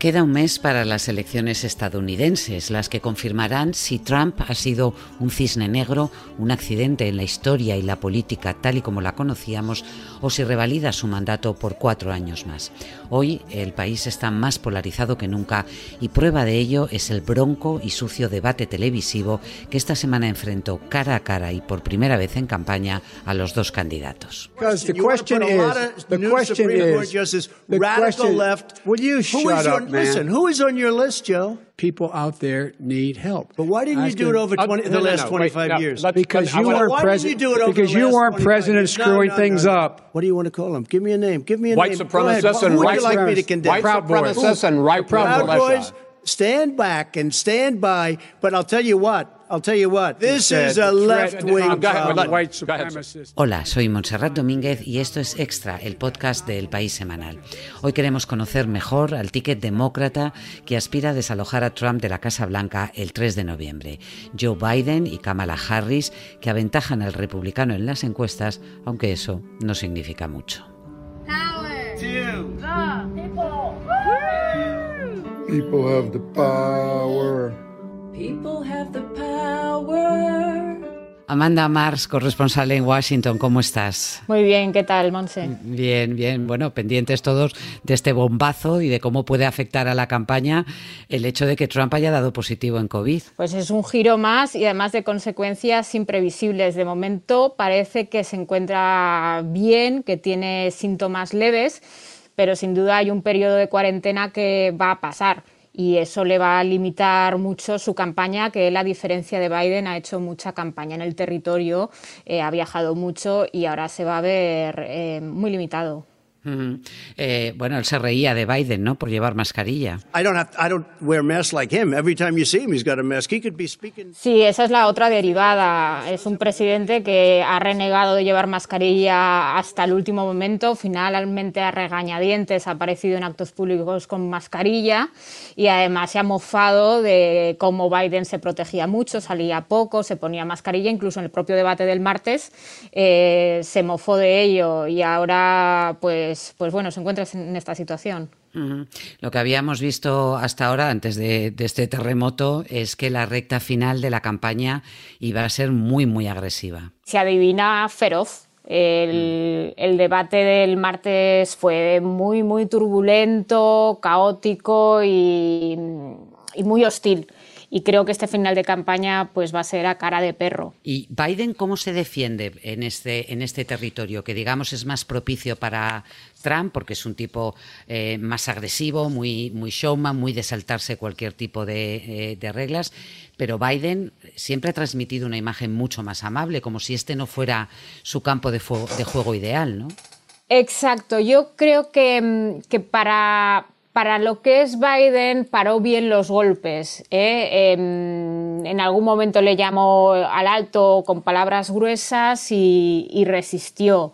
Queda un mes para las elecciones estadounidenses, las que confirmarán si Trump ha sido un cisne negro, un accidente en la historia y la política tal y como la conocíamos, o si revalida su mandato por cuatro años más. Hoy el país está más polarizado que nunca y prueba de ello es el bronco y sucio debate televisivo que esta semana enfrentó cara a cara y por primera vez en campaña a los dos candidatos. Listen, who is on your list, Joe? People out there need help. But why didn't you do it over 20, the last 25 years? Because you weren't president. Because you weren't president screwing things up. What do you want to call them? Give me a name. Give me a white name. Supremacists and Who would white you like me to condemn? White supremacists and right Proud Boys, stand back and stand by. But I'll tell you what. I'll tell you what, this is a left wing Hola, soy Montserrat Domínguez y esto es Extra, el podcast del País Semanal. Hoy queremos conocer mejor al ticket demócrata que aspira a desalojar a Trump de la Casa Blanca el 3 de noviembre. Joe Biden y Kamala Harris, que aventajan al republicano en las encuestas, aunque eso no significa mucho. Power to the people. People have the power. Amanda Mars, corresponsal en Washington, ¿cómo estás? Muy bien, ¿qué tal, Monse? Bien, bien. Bueno, pendientes todos de este bombazo y de cómo puede afectar a la campaña el hecho de que Trump haya dado positivo en COVID. Pues es un giro más y además de consecuencias imprevisibles. De momento parece que se encuentra bien, que tiene síntomas leves, pero sin duda hay un periodo de cuarentena que va a pasar y eso le va a limitar mucho su campaña, que él, a diferencia de Biden, ha hecho mucha campaña en el territorio, eh, ha viajado mucho y ahora se va a ver eh, muy limitado. Eh, bueno, él se reía de Biden, ¿no? Por llevar mascarilla. Sí, esa es la otra derivada. Es un presidente que ha renegado de llevar mascarilla hasta el último momento. Finalmente, a regañadientes, ha aparecido en actos públicos con mascarilla y además se ha mofado de cómo Biden se protegía mucho, salía poco, se ponía mascarilla. Incluso en el propio debate del martes eh, se mofó de ello y ahora, pues pues, pues, bueno, se encuentra en esta situación. Lo que habíamos visto hasta ahora, antes de, este terremoto, es que la recta final de la campaña iba a ser muy, muy agresiva. Se adivina feroz. El, el, debate del martes fue muy, muy turbulento, caótico y, y muy hostil y creo que este final de campaña pues va a ser a cara de perro. ¿Y Biden cómo se defiende en este, en este territorio que digamos es más propicio para Trump porque es un tipo eh, más agresivo, muy, muy showman, muy de saltarse cualquier tipo de, eh, reglas, pero Biden siempre ha transmitido una imagen mucho más amable, como si este no fuera su campo de, de juego ideal, ¿no? Exacto, yo creo que, mm, que para para lo que es Biden paró bien los golpes. ¿eh? Em, en algún momento le llamó al alto con palabras gruesas y resistió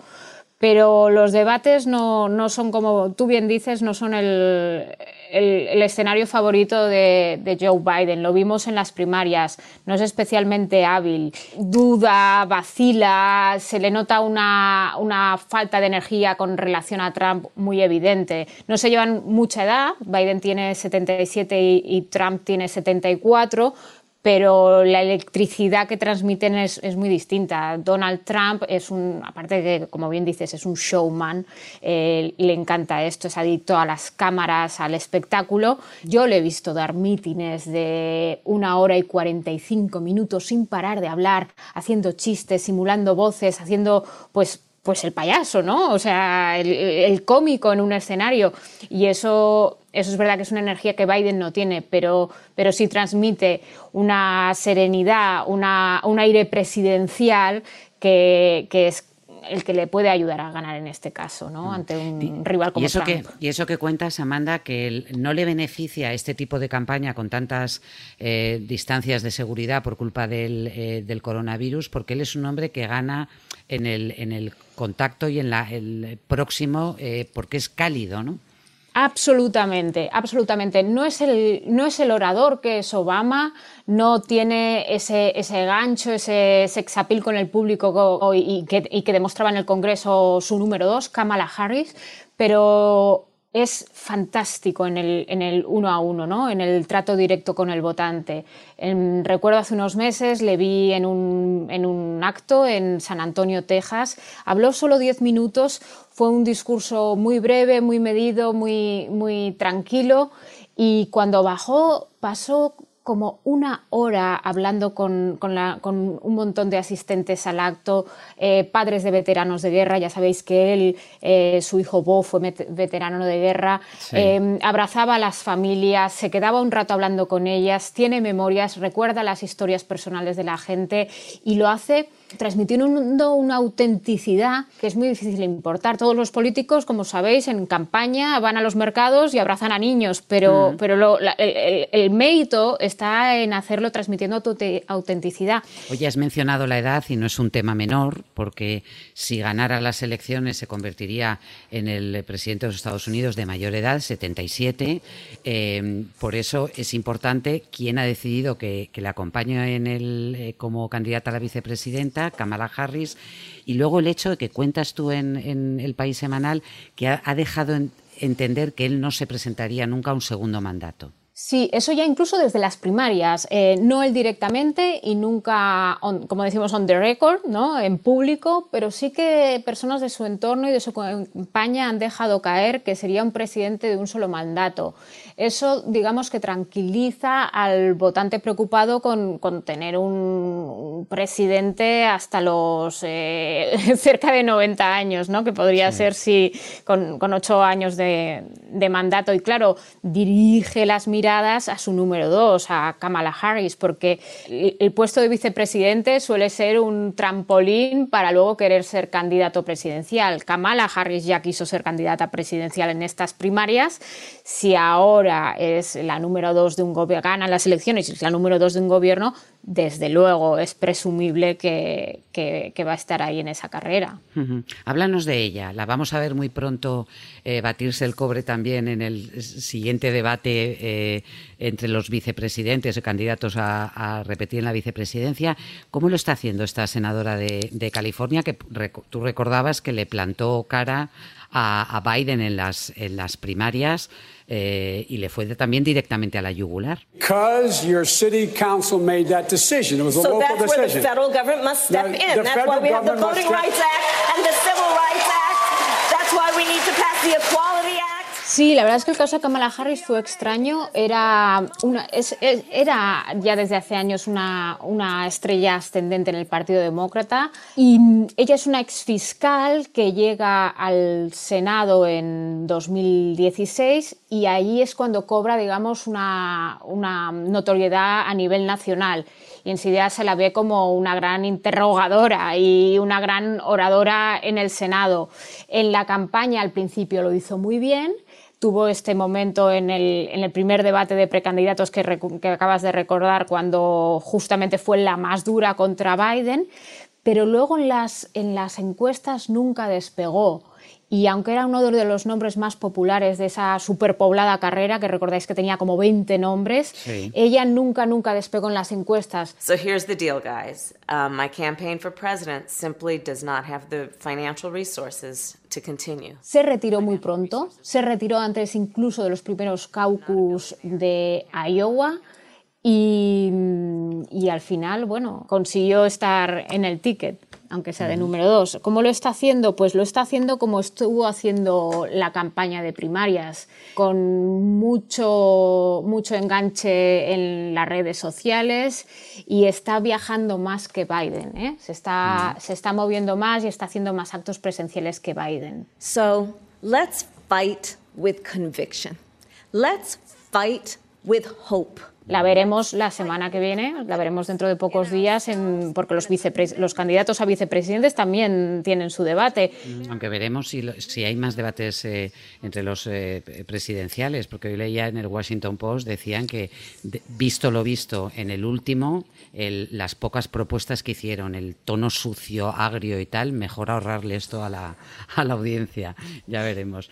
pero los debates no, no, son, como tú bien dices, no son el, el, escenario favorito de, Joe Biden. Lo vimos en las primarias, no es especialmente hábil. Duda, vacila, se le nota una, una falta de energía con relación a Trump muy evidente. No se llevan mucha edad, Biden tiene 77 y, y Trump tiene 74, pero la electricidad que transmiten es, muy distinta. Donald Trump es un, aparte de que, como bien dices, es un showman, eh, le encanta esto, es adicto a las cámaras, al espectáculo. Yo le he visto dar mítines de una hora y 45 minutos sin parar de hablar, haciendo chistes, simulando voces, haciendo pues pues el payaso, ¿no? O sea, el, cómico en un escenario. Y eso, eso es verdad que es una energía que Biden no tiene, pero, pero sí transmite una serenidad, una, un aire presidencial que, que es el que le puede ayudar a ganar en este caso, ¿no? Mm. Ante un rival como ¿Y eso Trump. Que, y eso que cuentas, Amanda, que no le beneficia este tipo de campaña con tantas eh, distancias de seguridad por culpa del, eh, del, coronavirus, porque él es un hombre que gana en el, en el contacto y en la, el próximo eh, porque es cálido, ¿no? Absolutamente, absolutamente. No es el, no es el orador que es Obama, no tiene ese, ese gancho, ese sexapil con el público y que, y que demostraba en el Congreso su número dos, Kamala Harris, pero es fantástico en el, en el, uno a uno, ¿no? en el trato directo con el votante. recuerdo hace unos meses, le vi en un, en un, acto en San Antonio, Texas. Habló solo diez minutos, fue un discurso muy breve, muy medido, muy, muy tranquilo. Y cuando bajó, pasó como una hora hablando con, un montón de asistentes al acto, eh, padres de veteranos de guerra, ya sabéis que él, eh, su hijo Bo fue veterano de guerra, eh, abrazaba a las familias, se quedaba un rato hablando con ellas, tiene memorias, recuerda las historias personales de la gente y lo hace transmitiendo una autenticidad que es muy difícil importar. Todos los políticos, como sabéis, en campaña van a los mercados y abrazan a niños, pero, mm. pero el, mérito está en hacerlo transmitiendo autenticidad. Oye, has mencionado la edad y no es un tema menor, porque si ganara las elecciones se convertiría en el presidente de los Estados Unidos de mayor edad, 77. Eh, por eso es importante quién ha decidido que, le acompañe en el, eh, como candidata a la vicepresidenta Kamala Harris, y luego el hecho de que cuentas tú en, El País Semanal que ha, dejado entender que él no se presentaría nunca a un segundo mandato. Sí, eso ya incluso desde las primarias, eh, no él directamente y nunca, como decimos, on the record, ¿no? en público, pero sí que personas de su entorno y de su campaña han dejado caer que sería un presidente de un solo mandato. Eso, digamos que tranquiliza al votante preocupado con, tener un, presidente hasta los eh, cerca de 90 años, ¿no? que podría ser si con, con ocho años de, de mandato. Y claro, dirige las miradas a su número dos, a Kamala Harris, porque el puesto de vicepresidente suele ser un trampolín para luego querer ser candidato presidencial. Kamala Harris ya quiso ser candidata presidencial en estas primarias. Si ahora es la número dos de un gobierno, gana las elecciones y es la número dos de un gobierno, desde luego es presumible que, va a estar ahí en esa carrera. Háblanos de ella. La vamos a ver muy pronto eh, batirse el cobre también en el siguiente debate eh, entre los vicepresidentes o candidatos a, repetir en la vicepresidencia. ¿Cómo lo está haciendo esta senadora de, California que tú recordabas que le plantó cara a, Biden en las, en las primarias? eh, y le fue también directamente a la yugular. Because your city council made that decision. It was a so local that's decision. where the federal government must step the, in. The that's why we have the Voting Rights Act and the Civil Rights Act. That's why we need to pass the Equality. Sí, la verdad es que el caso de Kamala Harris fue extraño. Era, ya desde hace años una, estrella ascendente en el Partido Demócrata y ella es una exfiscal que llega al Senado en 2016 y ahí es cuando cobra, digamos, una, una notoriedad a nivel nacional y enseguida se la ve como una gran interrogadora y una gran oradora en el Senado. En la campaña al principio lo hizo muy bien tuvo este momento en el, primer debate de precandidatos que, que, acabas de recordar, cuando justamente fue la más dura contra Biden, pero luego en las, en las encuestas nunca despegó. Y aunque era uno de los nombres más populares de esa superpoblada carrera, que recordáis que tenía como 20 nombres, sí. ella nunca, nunca despegó en las encuestas. So here's the deal, guys. Um, my campaign for president simply does not have the financial resources to continue. Se retiró muy pronto, se retiró antes incluso de los primeros caucus de Iowa. Y, y al final, bueno, consiguió estar en el ticket aunque sea de número dos. ¿Cómo lo está haciendo? Pues lo está haciendo como estuvo haciendo la campaña de primarias, con mucho, mucho enganche en las redes sociales y está viajando más que Biden. ¿eh? Se, está, se está moviendo más y está haciendo más actos presenciales que Biden. So, let's fight with conviction. Let's fight with hope. La veremos la semana que viene, la veremos dentro de pocos días, porque los, los candidatos a vicepresidentes también tienen su debate. Mm, aunque veremos si, si hay más debates eh, entre los eh, presidenciales, porque hoy leía en el Washington Post, decían que, visto lo visto en el último, las pocas propuestas que hicieron, el tono sucio, agrio y tal, mejor ahorrarle esto a la, a la audiencia. Ya veremos.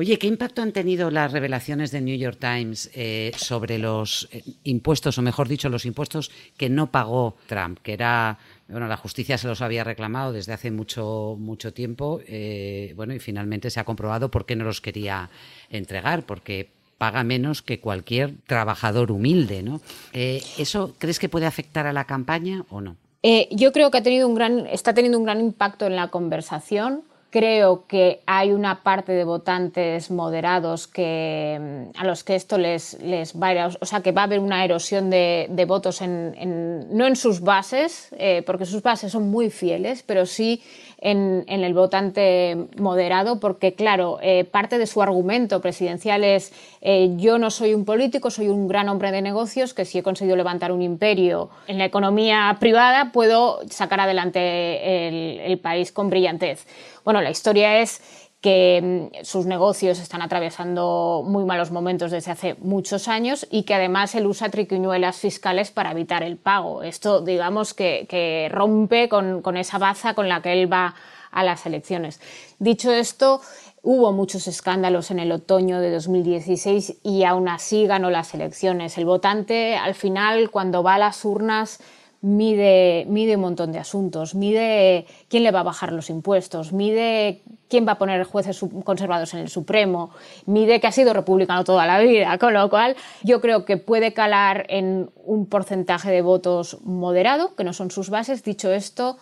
Oye, ¿qué impacto han tenido las revelaciones de New York Times eh, sobre los, impuestos, o mejor dicho, los impuestos que no pagó Trump, que era bueno, la justicia se los había reclamado desde hace mucho, mucho tiempo, eh, bueno, y finalmente se ha comprobado por qué no los quería entregar, porque paga menos que cualquier trabajador humilde, ¿no? Eh, ¿Eso crees que puede afectar a la campaña o no? Eh, yo creo que ha tenido un gran, está teniendo un gran impacto en la conversación. Creo que hay una parte de votantes moderados que, a los que esto les, les va a o sea, que va a haber una erosión de, votos, en, no en sus bases, eh, porque sus bases son muy fieles, pero sí en, el votante moderado, porque claro, eh, parte de su argumento presidencial es eh, yo no soy un político, soy un gran hombre de negocios que si he conseguido levantar un imperio en la economía privada puedo sacar adelante el, el país con brillantez. Bueno, la historia es que mm, sus negocios están atravesando muy malos momentos desde hace muchos años y que además él usa triquiñuelas fiscales para evitar el pago. Esto, digamos, que, rompe con, con, esa baza con la que él va a las elecciones. Dicho esto, hubo muchos escándalos en el otoño de 2016 y aún así ganó las elecciones. El votante, al final, cuando va a las urnas, mide, mide un montón de asuntos, mide quién le va a bajar los impuestos, mide quién va a poner jueces conservados en el Supremo, mide que ha sido republicano toda la vida, con lo cual yo creo que puede calar en un porcentaje de votos moderado, que no son sus bases. Dicho esto,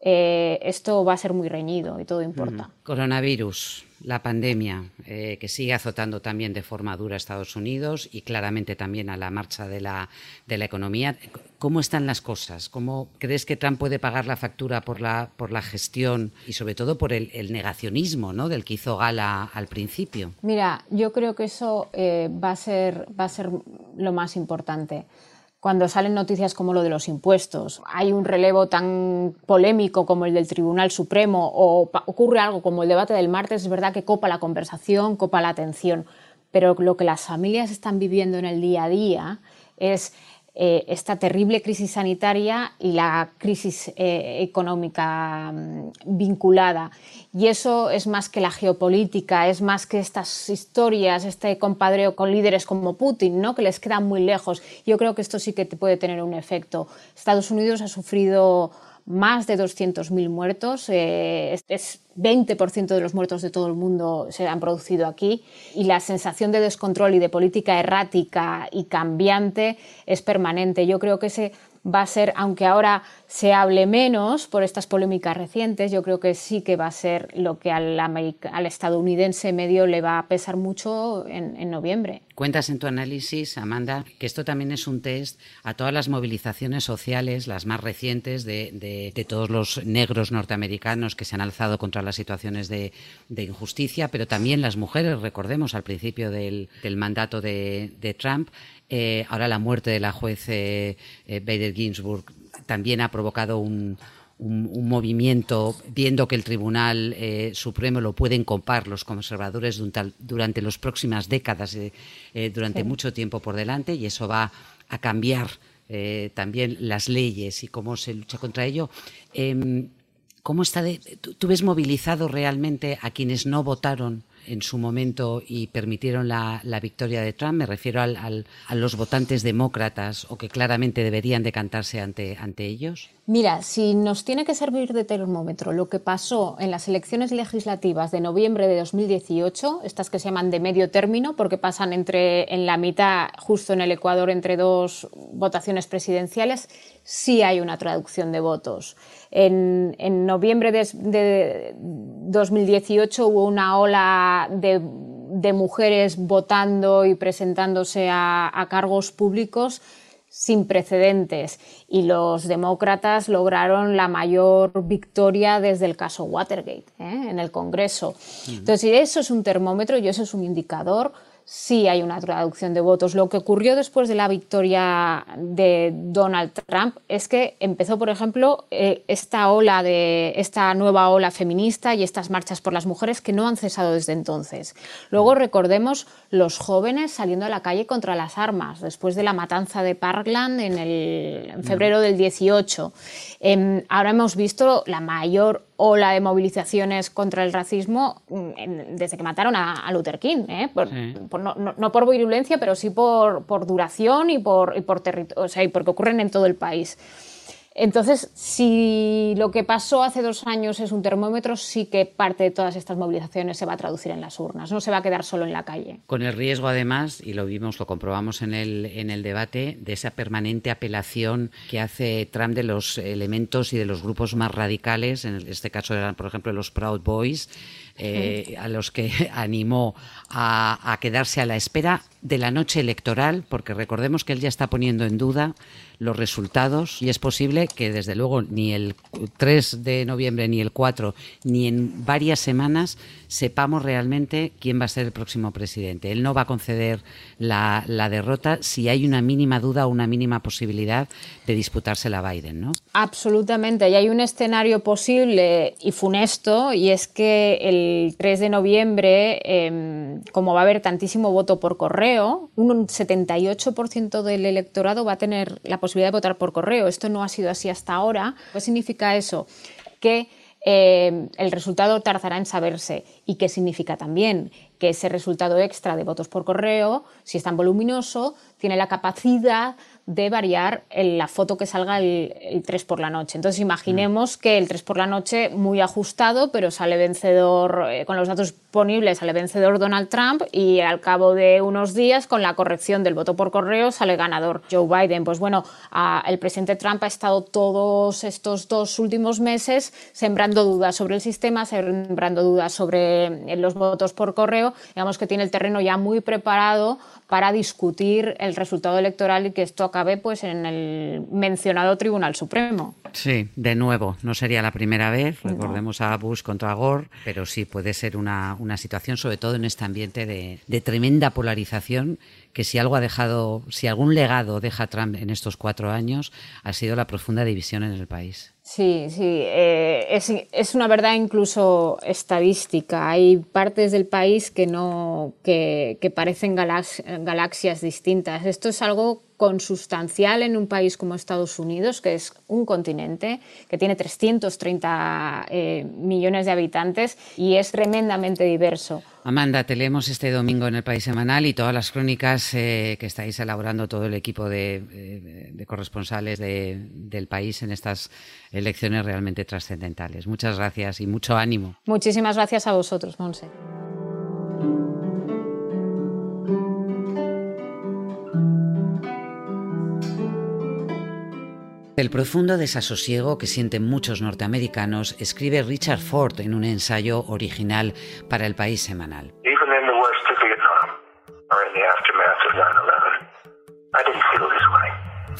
eh, esto va a ser muy reñido y todo importa. Coronavirus la pandemia, eh, que sigue azotando también de forma dura a Estados Unidos y claramente también a la marcha de la, de la economía. ¿Cómo están las cosas? ¿Cómo crees que Trump puede pagar la factura por la, por la gestión y sobre todo por el, negacionismo ¿no? del que hizo gala al principio? Mira, yo creo que eso eh, va, a ser, va a ser lo más importante cuando salen noticias como lo de los impuestos, hay un relevo tan polémico como el del Tribunal Supremo o ocurre algo como el debate del martes, es verdad que copa la conversación, copa la atención, pero lo que las familias están viviendo en el día a día es eh, esta terrible crisis sanitaria y la crisis eh, económica mm, vinculada. Y eso es más que la geopolítica, es más que estas historias, este compadreo con líderes como Putin, ¿no? que les quedan muy lejos. Yo creo que esto sí que puede tener un efecto. Estados Unidos ha sufrido más de 200.000 muertos, eh, es 20% de los muertos de todo el mundo se han producido aquí y la sensación de descontrol y de política errática y cambiante es permanente. Yo creo que ese va a ser, aunque ahora se hable menos por estas polémicas recientes, yo creo que sí que va a ser lo que al, estadounidense medio le va a pesar mucho en, noviembre. Cuentas en tu análisis, Amanda, que esto también es un test a todas las movilizaciones sociales, las más recientes de, todos los negros norteamericanos que se han alzado contra las situaciones de, injusticia, pero también las mujeres, recordemos, al principio del, mandato de, Trump, eh, ahora la muerte de la juez eh, eh, Bader Ginsburg también ha provocado un, movimiento, viendo que el Tribunal Supremo lo pueden copar los conservadores durante las próximas décadas, durante mucho tiempo por delante, y eso va a cambiar también las leyes y cómo se lucha contra ello. ¿Cómo está de, tú, ves movilizado realmente a quienes no votaron en su momento y permitieron la, victoria de Trump? Me refiero a los votantes demócratas o que claramente deberían decantarse ante, ante ellos. Mira, si nos tiene que servir de termómetro lo que pasó en las elecciones legislativas de noviembre de 2018, estas que se llaman de medio término porque pasan entre en la mitad, justo en el Ecuador, entre dos votaciones presidenciales, sí hay una traducción de votos. En, noviembre de, 2018 hubo una ola de, mujeres votando y presentándose a, cargos públicos sin precedentes y los demócratas lograron la mayor victoria desde el caso Watergate ¿eh? en el Congreso. Entonces, eso es un termómetro y eso es un indicador sí hay una traducción de votos. Lo que ocurrió después de la victoria de Donald Trump es que empezó, por ejemplo, eh, esta ola de esta nueva ola feminista y estas marchas por las mujeres que no han cesado desde entonces. Luego recordemos los jóvenes saliendo a la calle contra las armas después de la matanza de Parkland en, el, febrero del 18. Em, ahora hemos visto la mayor o la de movilizaciones contra el racismo mm, desde que mataron a, Luther King, ¿eh? no, por virulencia, pero sí por, por duración y por, y por o sea, y porque ocurren en todo el país. Entonces, si lo que pasó hace dos años es un termómetro, sí que parte de todas estas movilizaciones se va a traducir en las urnas, no se va a quedar solo en la calle. Con el riesgo, además, y lo vimos, lo comprobamos en el, en el debate, de esa permanente apelación que hace Trump de los elementos y de los grupos más radicales, en este caso eran, por ejemplo, los Proud Boys, eh, a los que animó a, quedarse a la espera de la noche electoral, porque recordemos que él ya está poniendo en duda los resultados y es posible que desde luego ni el 3 de noviembre, ni el 4, ni en varias semanas sepamos realmente quién va a ser el próximo presidente. Él no va a conceder la, derrota si hay una mínima duda o una mínima posibilidad de disputársela a Biden, ¿no? Absolutamente. Y hay un escenario posible y funesto y es que el el 3 de noviembre, em, como va a haber tantísimo voto por correo, un 78% del electorado va a tener la posibilidad de votar por correo. Esto no ha sido así hasta ahora. ¿Qué significa eso? Que em, el resultado tardará en saberse. ¿Y qué significa también? Que ese resultado extra de votos por correo, si es tan voluminoso, tiene la capacidad de variar la foto que salga el, 3 por la noche. Entonces imaginemos que el 3 por la noche muy ajustado, pero sale vencedor, eh, con los datos disponibles, sale vencedor Donald Trump y al cabo de unos días, con la corrección del voto por correo, sale ganador Joe Biden. Pues bueno, el presidente Trump ha estado todos estos dos últimos meses sembrando dudas sobre el sistema, sembrando dudas sobre los votos por correo. Digamos que tiene el terreno ya muy preparado para discutir el resultado electoral y que esto acabe pues en el mencionado Tribunal Supremo. Sí, de nuevo, no sería la primera vez, recordemos a Bush contra Gore, pero sí puede ser una, una situación, sobre todo en este ambiente de, tremenda polarización que si algo ha dejado, si algún legado deja Trump en estos cuatro años, ha sido la profunda división en el país. Sí, sí, eh, es, es, una verdad incluso estadística. Hay partes del país que no, que parecen galaxias distintas. Esto es algo consustancial en un país como Estados Unidos, que es un continente que tiene 330 eh, millones de habitantes y es tremendamente diverso. Amanda, te leemos este domingo en el País Semanal y todas las crónicas eh, que estáis elaborando todo el equipo de, corresponsales del país en estas elecciones realmente trascendentales. Muchas gracias y mucho ánimo. Muchísimas gracias a vosotros, Monse. El profundo desasosiego que sienten muchos norteamericanos escribe Richard Ford en un ensayo original para el país semanal.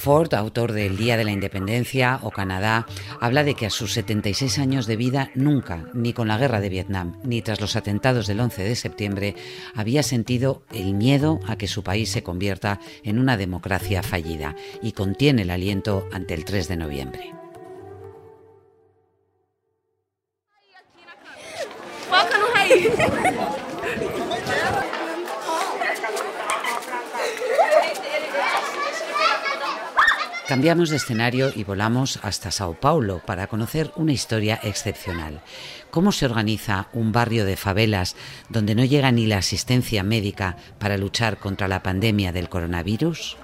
Ford, autor del Día de la Independencia o Canadá, habla de que a sus 76 años de vida nunca, ni con la guerra de Vietnam, ni tras los atentados del 11 de septiembre, había sentido el miedo a que su país se convierta en una democracia fallida y contiene el aliento ante el 3 de noviembre. Cambiamos de escenario y volamos hasta Sao Paulo para conocer una historia excepcional. ¿Cómo se organiza un barrio de favelas donde no llega ni la asistencia médica para luchar contra la pandemia del coronavirus?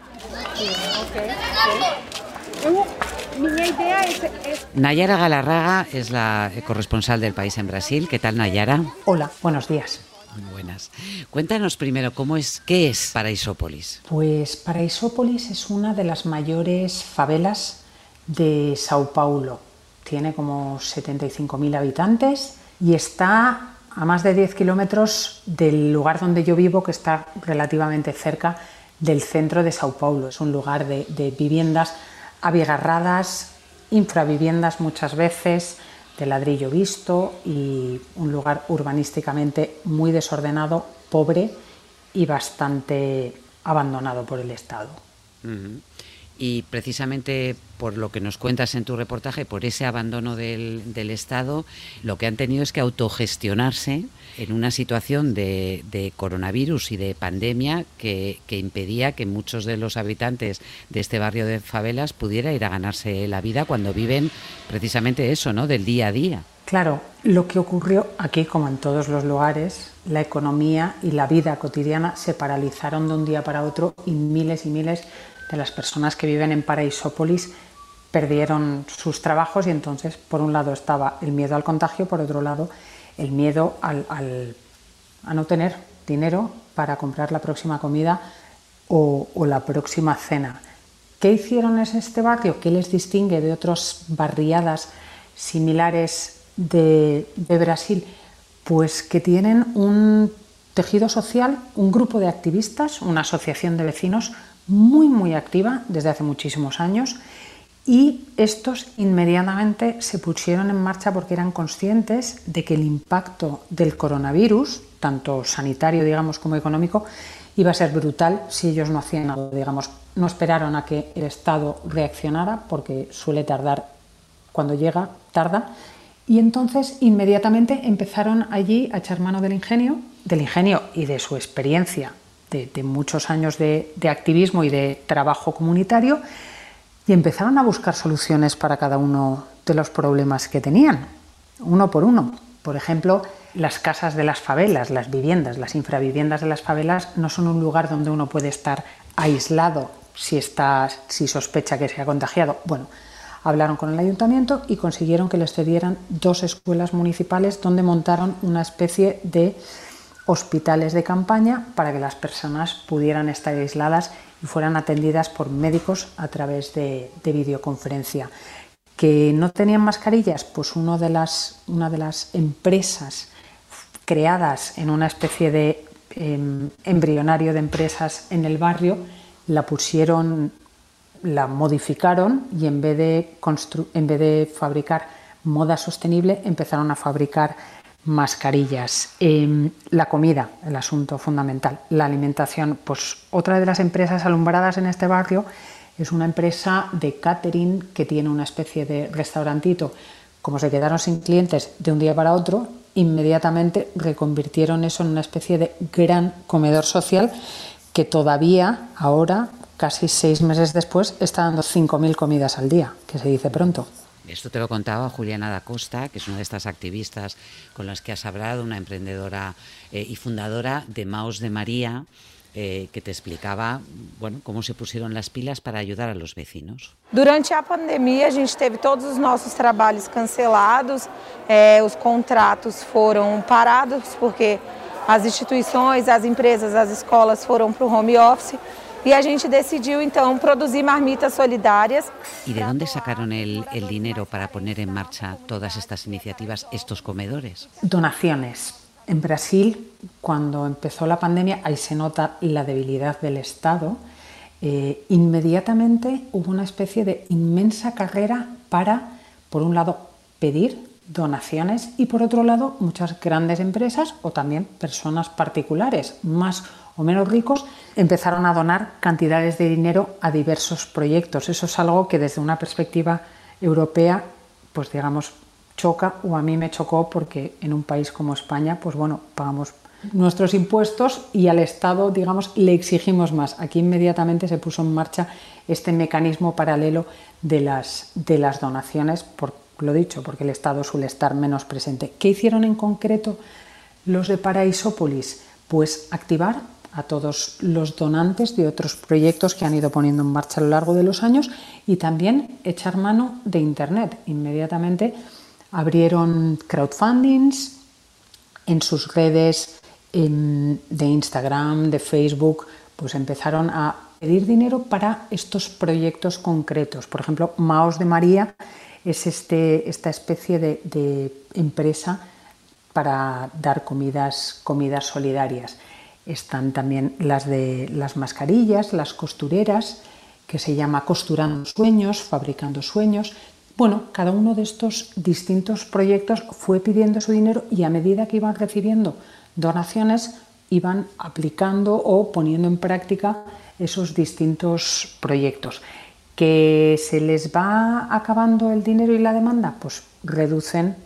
Nayara Galarraga es la corresponsal del país en Brasil. ¿Qué tal, Nayara? Hola, buenos días. Muy buenas. Cuéntanos primero cómo es, qué es Paraisópolis. Pues Paraisópolis es una de las mayores favelas de Sao Paulo. Tiene como 75.000 habitantes y está a más de 10 kilómetros del lugar donde yo vivo, que está relativamente cerca del centro de Sao Paulo. Es un lugar de, de viviendas abigarradas, infraviviendas muchas veces, de ladrillo visto y un lugar urbanísticamente muy desordenado, pobre y bastante abandonado por el Estado. Y precisamente por lo que nos cuentas en tu reportaje, por ese abandono del, Estado, lo que han tenido es que autogestionarse en una situación de, coronavirus y de pandemia que, impedía que muchos de los habitantes de este barrio de favelas pudiera ir a ganarse la vida cuando viven precisamente eso, ¿no? Del día a día. Claro, lo que ocurrió aquí, como en todos los lugares, la economía y la vida cotidiana se paralizaron de un día para otro y miles y miles de las personas que viven en Paraisópolis perdieron sus trabajos y entonces, por un lado, estaba el miedo al contagio, por otro lado, el miedo a no tener dinero para comprar la próxima comida o, o la próxima cena. ¿Qué hicieron en este barrio? ¿Qué les distingue de otras barriadas similares de, Brasil? Pues que tienen un tejido social, un grupo de activistas, una asociación de vecinos muy, muy activa desde hace muchísimos años y estos inmediatamente se pusieron en marcha porque eran conscientes de que el impacto del coronavirus, tanto sanitario, digamos, como económico, iba a ser brutal si ellos no hacían nada, digamos, no esperaron a que el Estado reaccionara porque suele tardar, cuando llega, tarda, y entonces inmediatamente empezaron allí a echar mano del ingenio, del ingenio y de su experiencia de, muchos años de, activismo y de trabajo comunitario y empezaron a buscar soluciones para cada uno de los problemas que tenían, uno por uno. Por ejemplo, las casas de las favelas, las viviendas, las infraviviendas de las favelas no son un lugar donde uno puede estar aislado si, está, si sospecha que se ha contagiado. Bueno, Hablaron con el ayuntamiento y consiguieron que les cedieran dos escuelas municipales donde montaron una especie de hospitales de campaña para que las personas pudieran estar aisladas y fueran atendidas por médicos a través de, videoconferencia. ¿Que no tenían mascarillas? Pues una de las, una de las empresas creadas en una especie de em, embrionario de empresas en el barrio la pusieron la modificaron y en vez de, en vez de fabricar moda sostenible empezaron a fabricar mascarillas. Em, la comida, el asunto fundamental. La alimentación, pues otra de las empresas alumbradas en este barrio es una empresa de catering que tiene una especie de restaurantito. Como se quedaron sin clientes de un día para otro, inmediatamente reconvirtieron eso en una especie de gran comedor social que todavía ahora casi seis meses después está dando 5.000 comidas al día, que se dice pronto. Esto te lo contaba Juliana da Costa, que es una de estas activistas con las que has hablado, una emprendedora eh, y fundadora de Maos de María, eh, que te explicaba bueno, cómo se pusieron las pilas para ayudar a los vecinos. Durante a pandemia, a gente teve todos os nossos trabalhos cancelados, eh, os contratos foram parados porque as instituições, as empresas, as escolas foram para o home office. Y a gente decidió entonces producir marmitas solidarias. ¿Y de dónde sacaron el, el dinero para poner en marcha todas estas iniciativas, estos comedores? Donaciones. En Brasil, cuando empezó la pandemia, ahí se nota la debilidad del Estado. Eh, inmediatamente hubo una especie de inmensa carrera para, por un lado, pedir donaciones y por otro lado muchas grandes empresas o también personas particulares más o menos ricos empezaron a donar cantidades de dinero a diversos proyectos. Eso es algo que desde una perspectiva europea, pues digamos, choca o a mí me chocó porque en un país como España, pues bueno, pagamos nuestros impuestos y al Estado, digamos, le exigimos más. Aquí inmediatamente se puso en marcha este mecanismo paralelo de las, de las donaciones, por lo dicho, porque el Estado suele estar menos presente. ¿Qué hicieron en concreto los de Paraisópolis? Pues activar a todos los donantes de otros proyectos que han ido poniendo en marcha a lo largo de los años y también echar mano de Internet. Inmediatamente abrieron crowdfundings en sus redes de Instagram, de Facebook, pues empezaron a pedir dinero para estos proyectos concretos. Por ejemplo, Maos de María es este, esta especie de, de empresa para dar comidas, comidas solidarias. Están también las de las mascarillas, las costureras, que se llama Costurando Sueños, Fabricando Sueños. Bueno, cada uno de estos distintos proyectos fue pidiendo su dinero y a medida que iban recibiendo donaciones, iban aplicando o poniendo en práctica esos distintos proyectos. ¿Que se les va acabando el dinero y la demanda? Pues reducen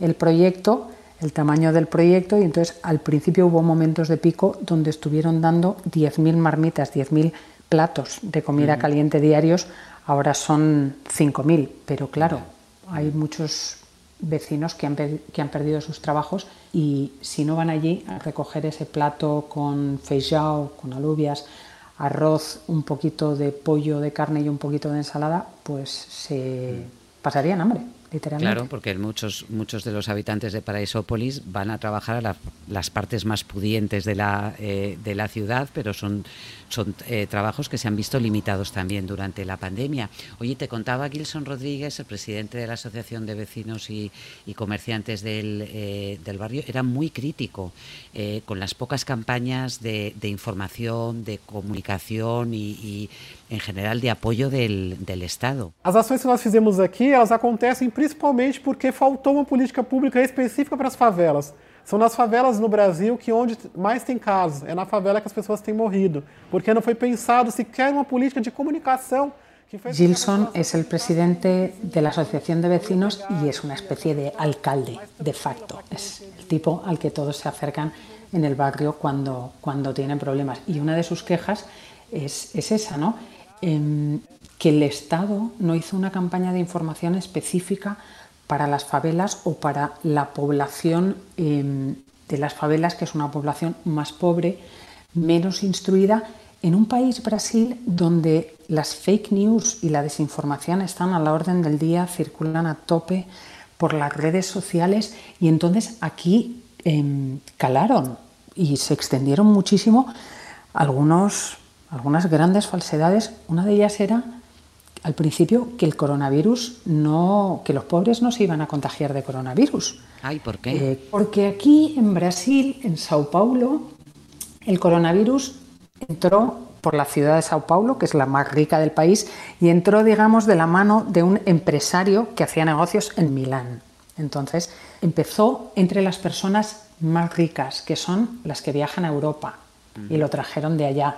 el proyecto el tamaño del proyecto y entonces al principio hubo momentos de pico donde estuvieron dando 10.000 marmitas, 10.000 platos de comida caliente diarios, ahora son 5.000, pero claro, hay muchos vecinos que han, que han perdido sus trabajos y si no van allí a recoger ese plato con feijão, con alubias, arroz, un poquito de pollo de carne y un poquito de ensalada, pues se pasarían hambre. Claro, porque muchos, muchos de los habitantes de Paraisópolis van a trabajar a las partes más pudientes de la, eh, de la ciudad, pero son, son eh, trabajos que se han visto limitados también durante la pandemia. Oye, te contaba Gilson Rodríguez, el presidente de la Asociación de Vecinos y, Comerciantes del, eh, del, barrio, era muy crítico con las pocas campañas de, de información, de comunicación y, y em geral de apoio del, del Estado. As ações que nós fizemos aqui, elas acontecem principalmente porque faltou uma política pública específica para as favelas. São nas favelas no Brasil que onde mais tem casos, é na favela que as pessoas têm morrido, porque não foi pensado sequer uma política de comunicação Gilson es el presidente de la Asociación de Vecinos y es una especie de alcalde de facto. Es el tipo al que todos se acercan en el barrio cuando, cuando tienen problemas. Y una de sus quejas es, es esa, ¿no? Em, que el Estado no hizo una campaña de información específica para las favelas o para la población em, de las favelas, que es una población más pobre, menos instruida, en un país, Brasil, donde las fake news y la desinformación están a la orden del día, circulan a tope por las redes sociales y entonces aquí em, calaron y se extendieron muchísimo algunos algunas grandes falsedades. Una de ellas era al principio que el coronavirus no, que los pobres no se iban a contagiar de coronavirus. Ay, ¿por qué? Eh, porque aquí en Brasil, en Sao Paulo, el coronavirus entró por la ciudad de Sao Paulo, que es la más rica del país, y entró, digamos, de la mano de un empresario que hacía negocios en Milán. Entonces, empezó entre las personas más ricas, que son las que viajan a Europa, y lo trajeron de allá.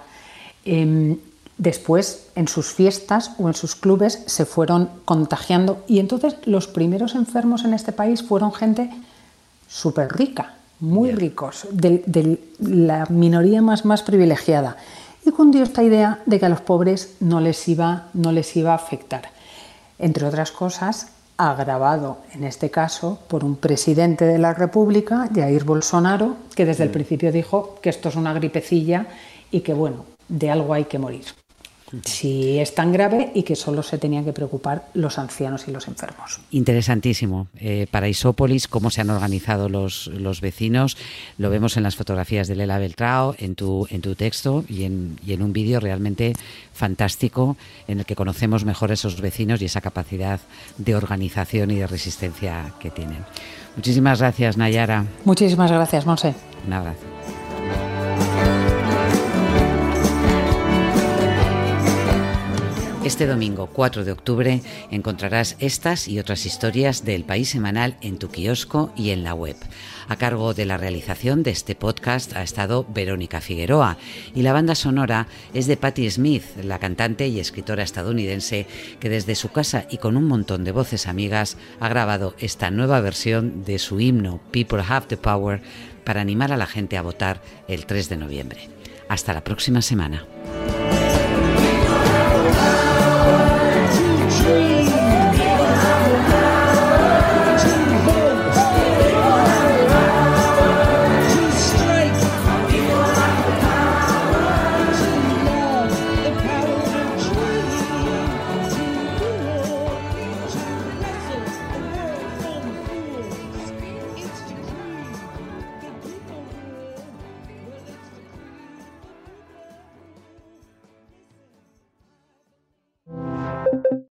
Em, después, en sus fiestas o en sus clubes, se fueron contagiando y entonces los primeros enfermos en este país fueron gente súper rica, muy ricos, de, la minoría más, más privilegiada. Y cundió esta idea de que a los pobres no les iba, no les iba a afectar. Entre otras cosas, agravado en este caso por un presidente de la República, Jair Bolsonaro, que desde el principio dijo que esto es una gripecilla y que bueno, de algo hay que morir. Si es tan grave y que solo se tenían que preocupar los ancianos y los enfermos. Interesantísimo. Eh, para Isópolis, cómo se han organizado los, los, vecinos, lo vemos en las fotografías de Lela Beltrao, en tu, en tu texto y en, y en un vídeo realmente fantástico en el que conocemos mejor a esos vecinos y esa capacidad de organización y de resistencia que tienen. Muchísimas gracias, Nayara. Muchísimas gracias, Monse. Un abrazo. Este domingo 4 de octubre encontrarás estas y otras historias del País Semanal en tu kiosco y en la web. A cargo de la realización de este podcast ha estado Verónica Figueroa y la banda sonora es de Patti Smith, la cantante y escritora estadounidense que desde su casa y con un montón de voces amigas ha grabado esta nueva versión de su himno People Have the Power para animar a la gente a votar el 3 de noviembre. Hasta la próxima semana.